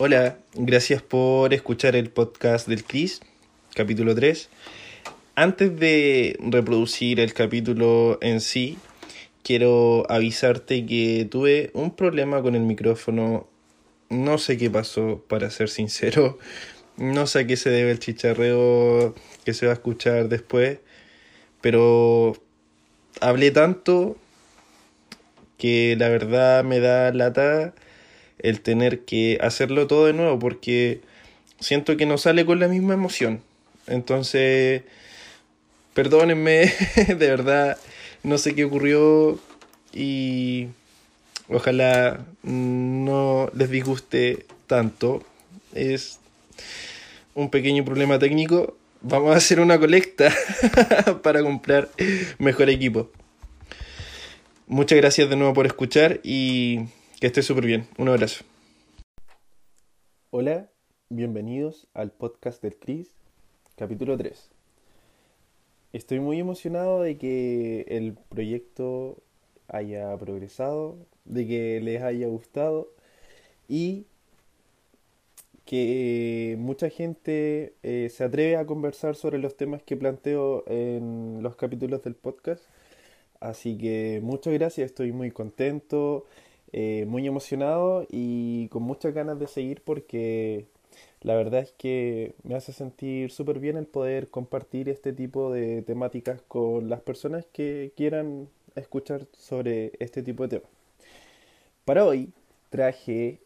Hola, gracias por escuchar el podcast del Cris, capítulo 3. Antes de reproducir el capítulo en sí, quiero avisarte que tuve un problema con el micrófono. No sé qué pasó, para ser sincero. No sé a qué se debe el chicharreo que se va a escuchar después. Pero hablé tanto que la verdad me da lata el tener que hacerlo todo de nuevo porque siento que no sale con la misma emoción. Entonces, perdónenme, de verdad, no sé qué ocurrió y ojalá no les disguste tanto. Es un pequeño problema técnico. Vamos a hacer una colecta para comprar mejor equipo. Muchas gracias de nuevo por escuchar y que esté súper bien. Un abrazo. Hola, bienvenidos al podcast del Cris, capítulo 3. Estoy muy emocionado de que el proyecto haya progresado, de que les haya gustado y que mucha gente eh, se atreve a conversar sobre los temas que planteo en los capítulos del podcast. Así que muchas gracias, estoy muy contento. Eh, muy emocionado y con muchas ganas de seguir porque la verdad es que me hace sentir súper bien el poder compartir este tipo de temáticas con las personas que quieran escuchar sobre este tipo de temas. Para hoy traje,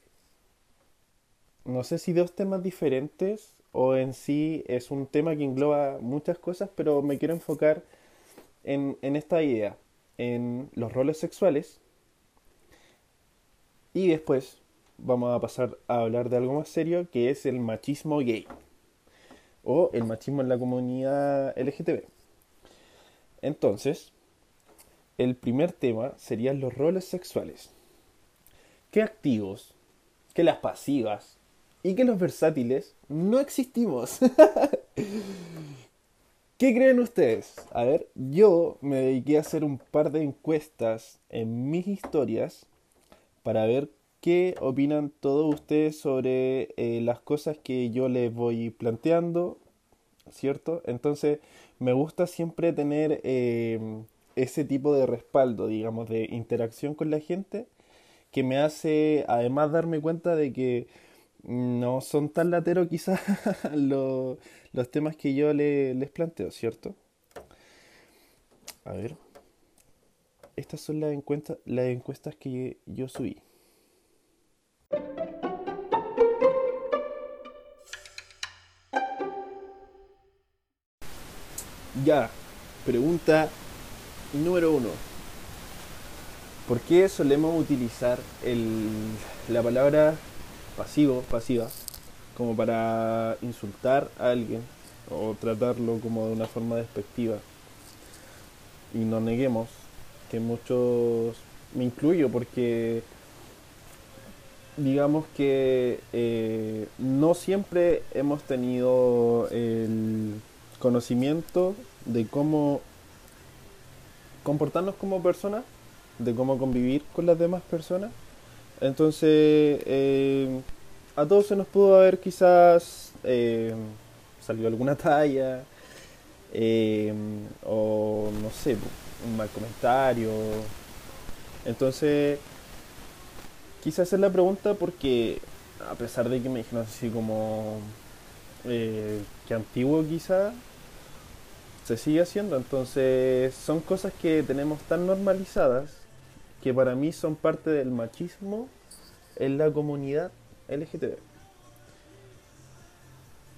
no sé si dos temas diferentes o en sí es un tema que engloba muchas cosas, pero me quiero enfocar en, en esta idea, en los roles sexuales y después vamos a pasar a hablar de algo más serio que es el machismo gay o el machismo en la comunidad LGTB. Entonces, el primer tema serían los roles sexuales. ¿Qué activos, que las pasivas y que los versátiles no existimos? ¿Qué creen ustedes? A ver, yo me dediqué a hacer un par de encuestas en mis historias para ver qué opinan todos ustedes sobre eh, las cosas que yo les voy planteando, ¿cierto? Entonces me gusta siempre tener em, ese tipo de respaldo, digamos, de interacción con la gente, que me hace además darme cuenta de que no son tan lateros quizás los, temas que yo les planteo, ¿cierto? A ver. Estas son las encuestas, las encuestas que yo subí. Ya, pregunta número uno. ¿Por qué solemos utilizar la palabra pasivo, pasiva, como para insultar a alguien o tratarlo como de una forma despectiva? Y no neguemos que muchos, me incluyo porque digamos que eh, no siempre hemos tenido el conocimiento de cómo comportarnos como personas, de cómo convivir con las demás personas. Entonces, eh, a todos se nos pudo haber quizás eh, salido alguna talla, o no sé, un mal comentario. Entonces, quise hacer la pregunta porque, a pesar de que me dijeron así como que antiguo quizá, se sigue haciendo. Entonces son cosas que tenemos tan normalizadas que para mí son parte del machismo en la comunidad LGTB.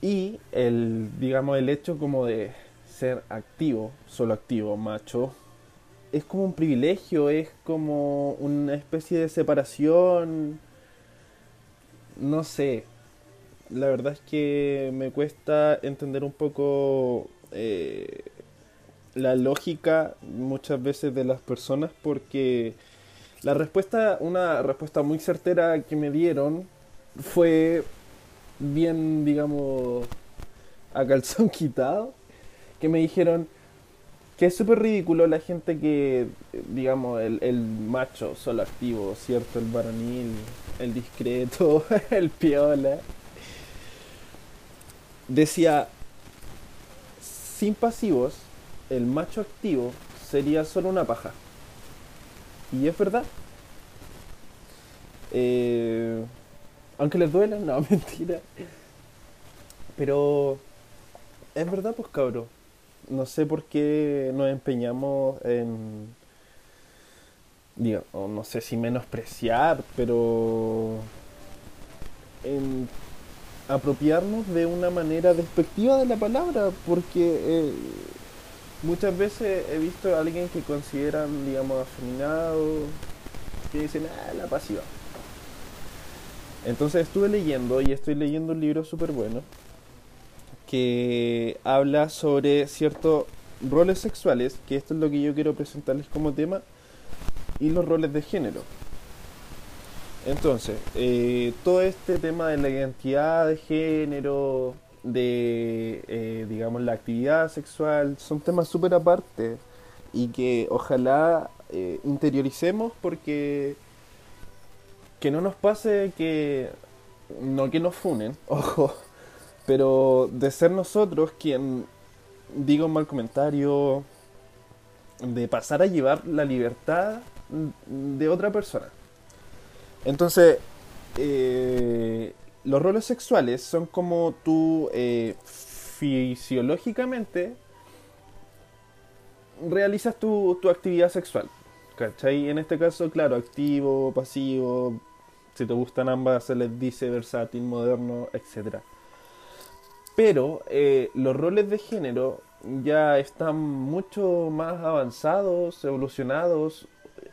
Y el, digamos, el hecho como de ser activo, solo activo, macho, es como un privilegio, es como una especie de separación, no sé, la verdad es que me cuesta entender un poco eh, la lógica muchas veces de las personas porque la respuesta, una respuesta muy certera que me dieron fue bien, digamos, a calzón quitado, que me dijeron, Que es súper ridículo la gente que, digamos, el, el macho solo activo, ¿cierto? El varonil, el discreto, el piola. Decía, sin pasivos, el macho activo sería solo una paja. Y es verdad. Eh, aunque les duela, no, mentira. Pero es verdad, pues cabro. No sé por qué nos empeñamos en. Digo, no sé si menospreciar, pero. en apropiarnos de una manera despectiva de la palabra, porque eh, muchas veces he visto a alguien que consideran, digamos, afeminado, que dicen, ah, la pasiva. Entonces estuve leyendo y estoy leyendo un libro súper bueno que habla sobre ciertos roles sexuales, que esto es lo que yo quiero presentarles como tema, y los roles de género. Entonces, eh, todo este tema de la identidad de género, de, eh, digamos, la actividad sexual, son temas súper aparte y que ojalá eh, interioricemos porque que no nos pase que, no que nos funen, ojo, pero de ser nosotros quien diga un mal comentario, de pasar a llevar la libertad de otra persona. Entonces, eh, los roles sexuales son como tú eh, fisiológicamente realizas tu, tu actividad sexual. ¿Cachai? En este caso, claro, activo, pasivo, si te gustan ambas se les dice versátil, moderno, etc. Pero eh, los roles de género ya están mucho más avanzados, evolucionados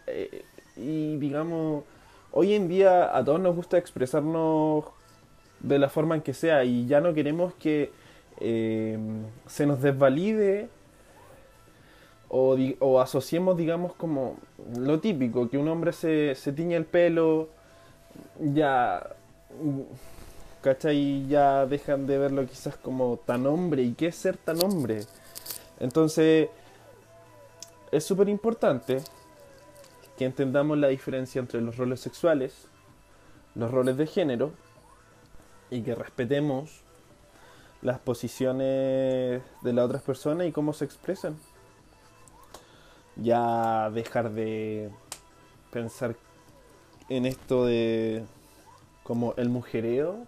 eh, y digamos, hoy en día a todos nos gusta expresarnos de la forma en que sea y ya no queremos que eh, se nos desvalide o, o, asociemos, digamos, como lo típico, que un hombre se, se tiñe el pelo, ya ¿cachai? Ya dejan de verlo quizás como tan hombre. ¿Y qué es ser tan hombre? Entonces, es súper importante que entendamos la diferencia entre los roles sexuales, los roles de género, y que respetemos las posiciones de las otras personas y cómo se expresan. Ya dejar de pensar en esto de como el mujereo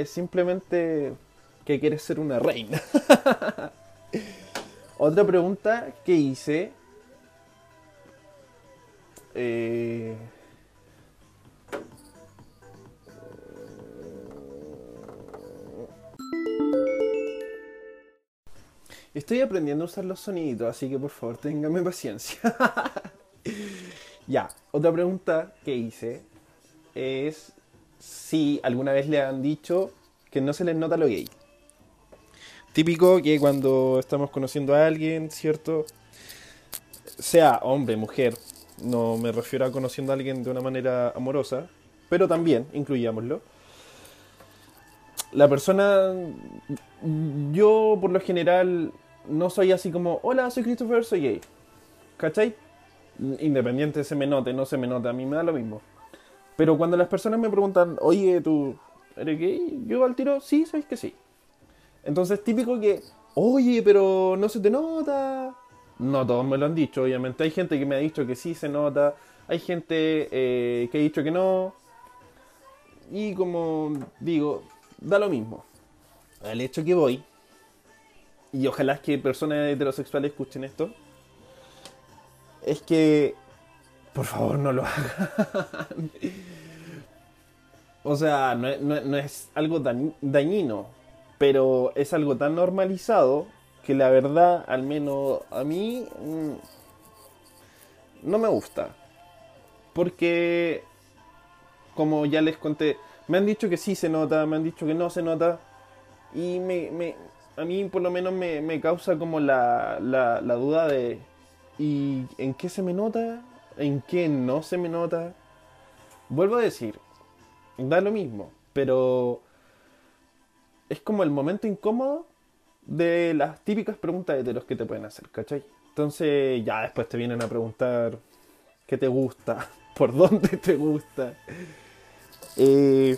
es simplemente que quieres ser una reina. Otra pregunta que hice. Eh, estoy aprendiendo a usar los sonidos, así que por favor téngame paciencia. ya, otra pregunta que hice es si alguna vez le han dicho que no se les nota lo gay. Típico que cuando estamos conociendo a alguien, ¿cierto? Sea hombre, mujer, no me refiero a conociendo a alguien de una manera amorosa, pero también, incluyámoslo. La persona, yo por lo general no soy así como, hola, soy Christopher, soy gay. ¿Cachai? Independiente se me note, no se me note, a mí me da lo mismo. Pero cuando las personas me preguntan, oye, ¿tú eres gay? Yo al tiro, sí, sabes que sí. Entonces, típico que, oye, pero no se te nota. No todos me lo han dicho, obviamente. Hay gente que me ha dicho que sí se nota. Hay gente eh, que ha dicho que no. Y como digo, da lo mismo. Al hecho que voy, y ojalá que personas heterosexuales escuchen esto, es que por favor, no lo hagan. o sea, no, es algo dañino, pero es algo tan normalizado que la verdad, al menos a mí, mm, no me gusta. Porque, como ya les conté, me han dicho que sí se nota, me han dicho que no se nota. Y me, a mí por lo menos me, causa como la, la, la duda de, ¿y en qué se me nota? En qué no se me nota. Vuelvo a decir, da lo mismo, pero es como el momento incómodo de las típicas preguntas de los que te pueden hacer, ¿cachai? Entonces ya después te vienen a preguntar qué te gusta, por dónde te gusta. Eh,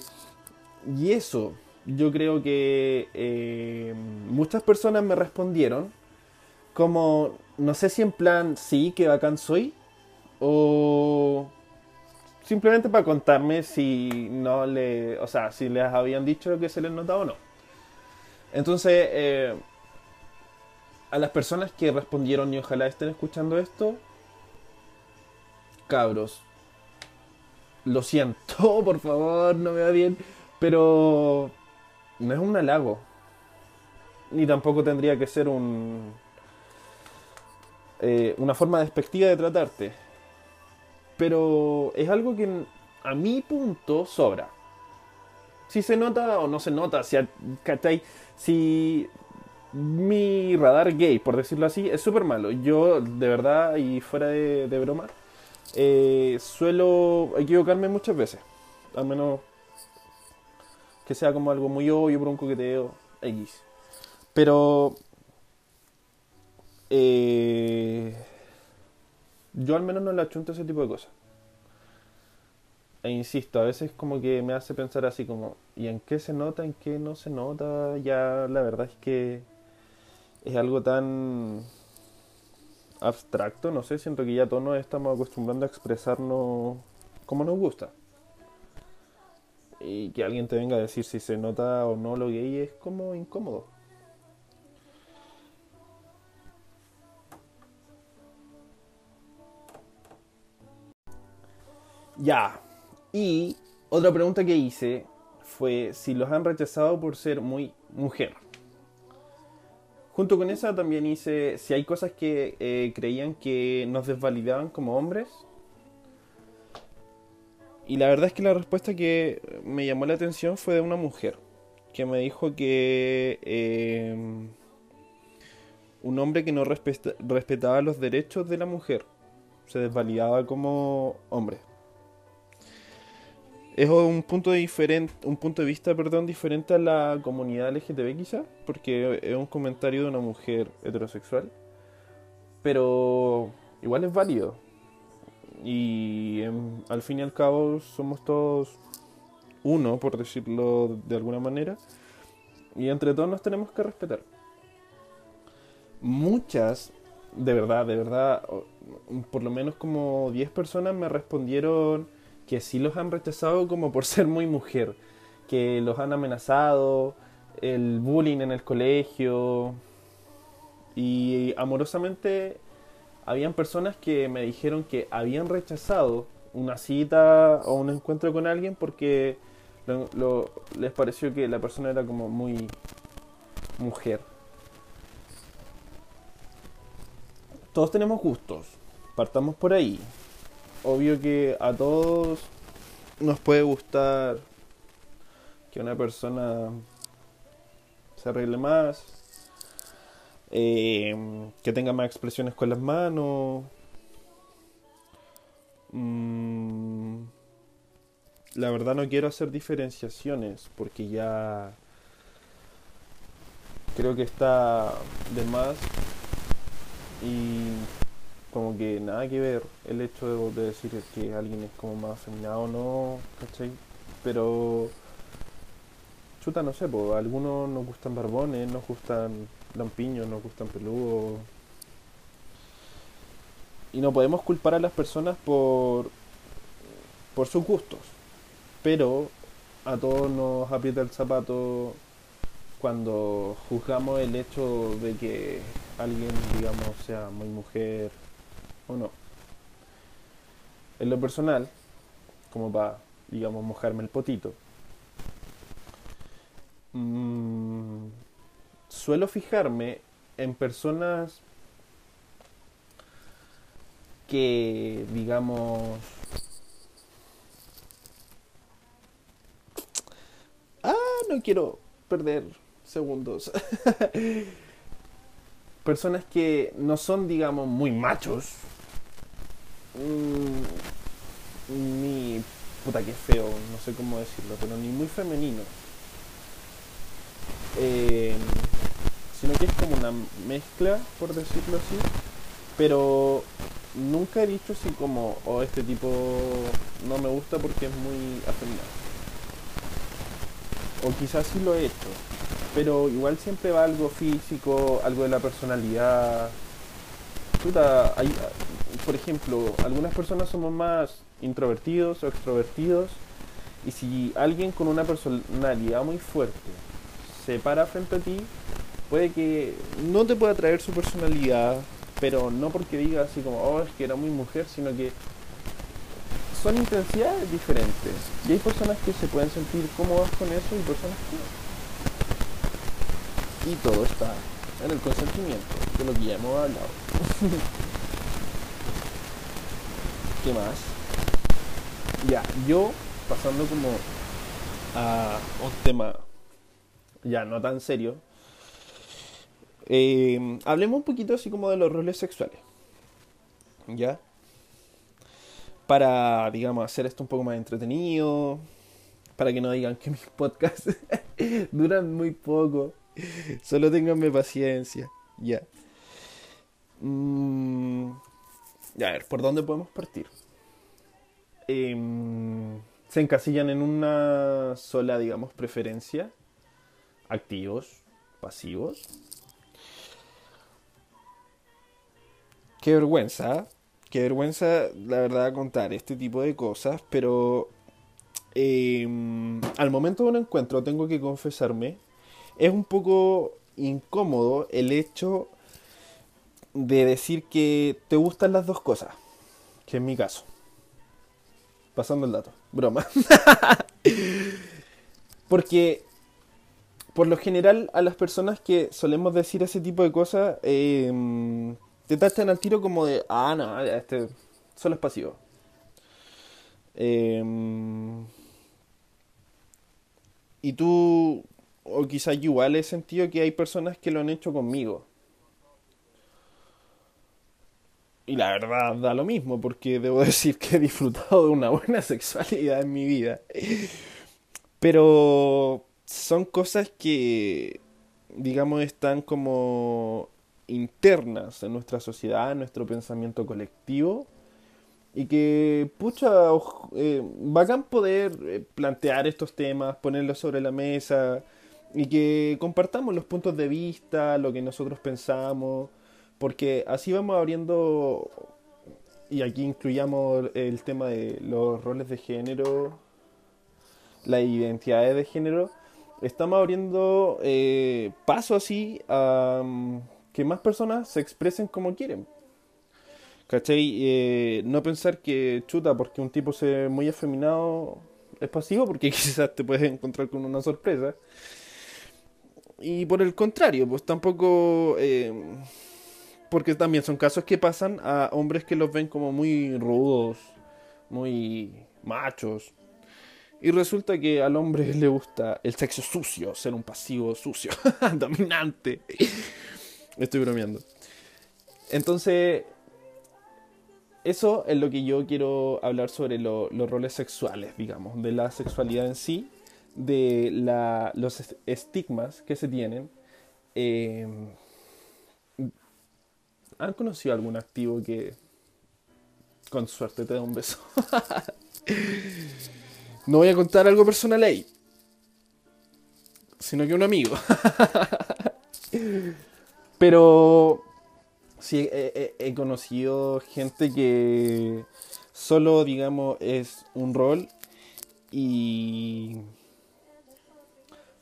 y eso, yo creo que eh, muchas personas me respondieron como, no sé si en plan, sí, que bacán soy, o simplemente para contarme si no le, o sea, si les habían dicho que se les notaba o no. Entonces, eh, a las personas que respondieron y ojalá estén escuchando esto, cabros, lo siento, por favor, no me va bien, pero no es un halago, ni tampoco tendría que ser un eh, una forma despectiva de tratarte, pero es algo que a mi punto sobra. Si se nota o no se nota, si, si mi radar gay, por decirlo así, es súper malo. Yo, de verdad, y fuera de, broma, eh, suelo equivocarme muchas veces. Al menos que sea como algo muy obvio por un coqueteo X. Pero eh, yo al menos no le achunto ese tipo de cosas. E insisto, a veces como que me hace pensar así como, ¿y en qué se nota, en qué no se nota? Ya la verdad es que es algo tan abstracto, no sé, siento que ya todos nos estamos acostumbrando a expresarnos como nos gusta. Y que alguien te venga a decir si se nota o no lo gay es como incómodo. Ya. Y otra pregunta que hice fue si los han rechazado por ser muy mujer. Junto con esa también hice si hay cosas que eh, creían que nos desvalidaban como hombres. Y la verdad es que la respuesta que me llamó la atención fue de una mujer, que me dijo que em, un hombre que no respetaba los derechos de la mujer se desvalidaba como hombre es un punto diferente, un punto de vista, perdón, diferente a la comunidad LGTB quizá, porque es un comentario de una mujer heterosexual, pero igual es válido. Y al fin y al cabo somos todos uno, por decirlo de alguna manera, y entre todos nos tenemos que respetar. Muchas, de verdad, de verdad, por lo menos como 10 personas me respondieron que sí los han rechazado como por ser muy mujer, que los han amenazado, el bullying en el colegio. Y amorosamente habían personas que me dijeron que habían rechazado una cita o un encuentro con alguien porque les pareció que la persona era como muy mujer. Todos tenemos gustos, partamos por ahí obvio que a todos nos puede gustar que una persona se arregle más, eh, que tenga más expresiones con las manos. Mm, la verdad no quiero hacer diferenciaciones porque ya creo que está de más y como que nada que ver el hecho de, decir que alguien es como más afeminado o no, ¿cachai? Pero, chuta, no sé, pues algunos nos gustan barbones, nos gustan lampiños, nos gustan peludos. Y no podemos culpar a las personas por, por sus gustos. Pero a todos nos aprieta el zapato cuando juzgamos el hecho de que alguien, digamos, sea muy mujer o no. En lo personal, como para, digamos, mojarme el potito, mm, suelo fijarme en personas que, digamos, ah, no quiero perder segundos. personas que no son, digamos, muy machos, Ni puta que feo, no sé cómo decirlo, pero ni muy femenino. Eh, sino que es como una mezcla, por decirlo así. Pero nunca he dicho así como, oh, este tipo no me gusta porque es muy afeminado. O quizás sí lo he hecho, pero igual siempre va algo físico, algo de la personalidad. hay, por ejemplo, algunas personas somos más introvertidos o extrovertidos y si alguien con una personalidad muy fuerte se para frente a ti, puede que no te pueda traer su personalidad, pero no porque diga así como, oh, es que era muy mujer, sino que son intensidades diferentes. Y hay personas que se pueden sentir cómodas con eso y personas que. Y todo está en el consentimiento, de lo que ya hemos hablado. ¿Qué más? Ya, yo pasando como a un tema ya no tan serio, eh, hablemos un poquito así como de los roles sexuales. ¿Ya? Para, digamos, hacer esto un poco más entretenido. Para que no digan que mis podcasts duran muy poco. Solo tenganme paciencia. Ya. Mm, ya, a ver, ¿por dónde podemos partir? Eh, se encasillan en una sola, digamos, preferencia. Activos, pasivos. Qué vergüenza, qué vergüenza, la verdad, contar este tipo de cosas, pero em, al momento de un encuentro, tengo que confesarme, es un poco incómodo el hecho de decir que te gustan las dos cosas, que es mi caso. Pasando el dato. Broma. Porque por lo general a las personas que solemos decir ese tipo de cosas eh, te tachan al tiro como de, ah, no, este solo es pasivo. Eh, y tú, o quizás igual he sentido que hay personas que lo han hecho conmigo. Y la verdad da lo mismo, porque debo decir que he disfrutado de una buena sexualidad en mi vida. Pero son cosas que, digamos, están como internas en nuestra sociedad, en nuestro pensamiento colectivo. Y que, pucha, eh, bacán poder eh, plantear estos temas, ponerlos sobre la mesa y que compartamos los puntos de vista, lo que nosotros pensamos porque así vamos abriendo, y aquí incluyamos el tema de los roles de género, las identidades de género, estamos abriendo eh, paso así a mm, que más personas se expresen como quieren. ¿Cachai? Eh, no pensar que chuta, porque un tipo se muy afeminado es pasivo, porque quizás te puedes encontrar con una sorpresa. Y por el contrario, pues tampoco eh, porque también son casos que pasan a hombres que los ven como muy rudos, muy machos. Y resulta que al hombre le gusta el sexo sucio, ser un pasivo sucio, dominante. Estoy bromeando. Entonces, eso es lo que yo quiero hablar sobre los roles sexuales, digamos, de la sexualidad en sí, de la, los estigmas que se tienen. Eh, ¿Han conocido algún activo que con suerte te da un beso? no voy a contar algo personal ahí, sino que un amigo. Pero sí, he, conocido gente que solo, digamos, es un rol y...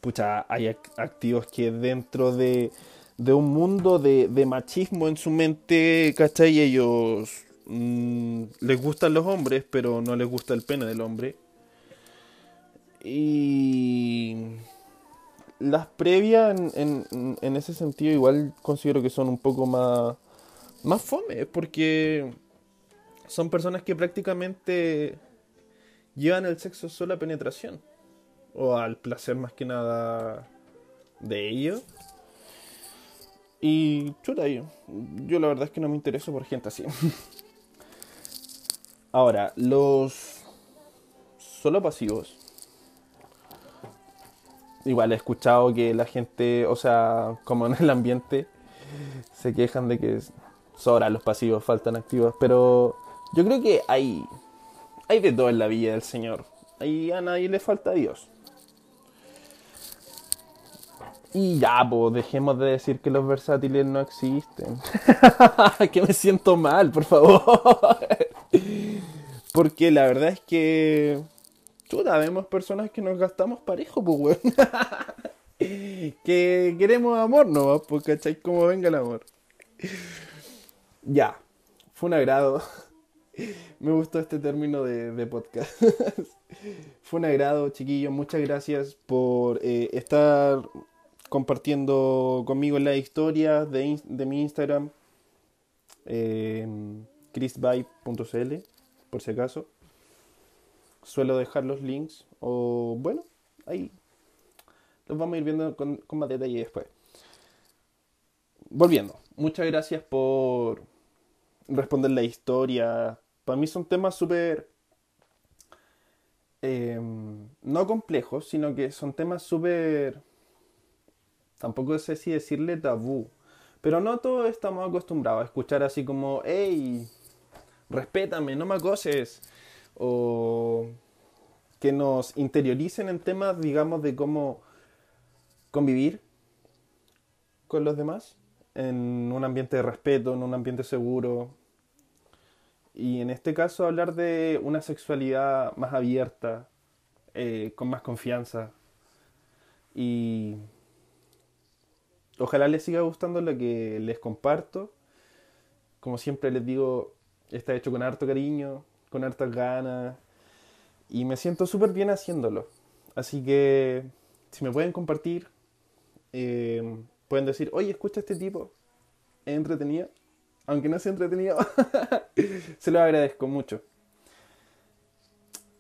Pucha, hay activos que dentro de de un mundo de, machismo en su mente, ¿cachai? Ellos mm, les gustan los hombres, pero no les gusta el pene del hombre. Y las previas en, en, ese sentido igual considero que son un poco más, más fome, porque son personas que prácticamente llevan el sexo solo a penetración, o al placer más que nada de ellos. Y chuta, yo, yo la verdad es que no me intereso por gente así. Ahora, los solo pasivos. igual he escuchado que la gente, o sea, como en el ambiente, se quejan de que sobran los pasivos, faltan activos, pero yo creo que hay, hay de todo en la vida del Señor. Ahí a nadie le falta Dios. Y ya, pues dejemos de decir que los versátiles no existen. que me siento mal, por favor. Porque la verdad es que. Chuta, vemos personas que nos gastamos parejo, pues, weón. que queremos amor, ¿no? Pues, ¿cachai? Como venga el amor. Ya, fue un agrado. Me gustó este término de, podcast. fue un agrado, chiquillos. Muchas gracias por eh, estar compartiendo conmigo la historia de, de mi Instagram, eh, por si acaso. Suelo dejar los links o bueno, ahí los vamos a ir viendo con, con más detalle después. Volviendo, muchas gracias por responder la historia. Para mí son temas súper... Eh, no complejos, sino que son temas súper tampoco sé si decirle tabú, pero no todos estamos acostumbrados a escuchar así como, hey, respétame, no me acoses, o que nos interioricen en temas, digamos, de cómo convivir con los demás en un ambiente de respeto, en un ambiente seguro. Y en este caso hablar de una sexualidad más abierta, eh, con más confianza. Y Ojalá les siga gustando lo que les comparto. Como siempre les digo, está hecho con harto cariño, con hartas ganas. Y me siento súper bien haciéndolo. Así que si me pueden compartir, eh, pueden decir, oye, escucha a este tipo. Es entretenido. Aunque no sea entretenido, se lo agradezco mucho.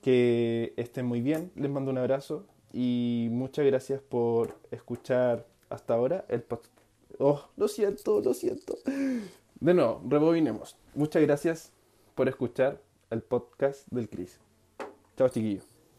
Que estén muy bien. Les mando un abrazo. Y muchas gracias por escuchar hasta ahora el podcast. Oh, lo siento, lo siento. De nuevo, rebobinemos. Muchas gracias por escuchar el podcast del Cris. Chao, chiquillos.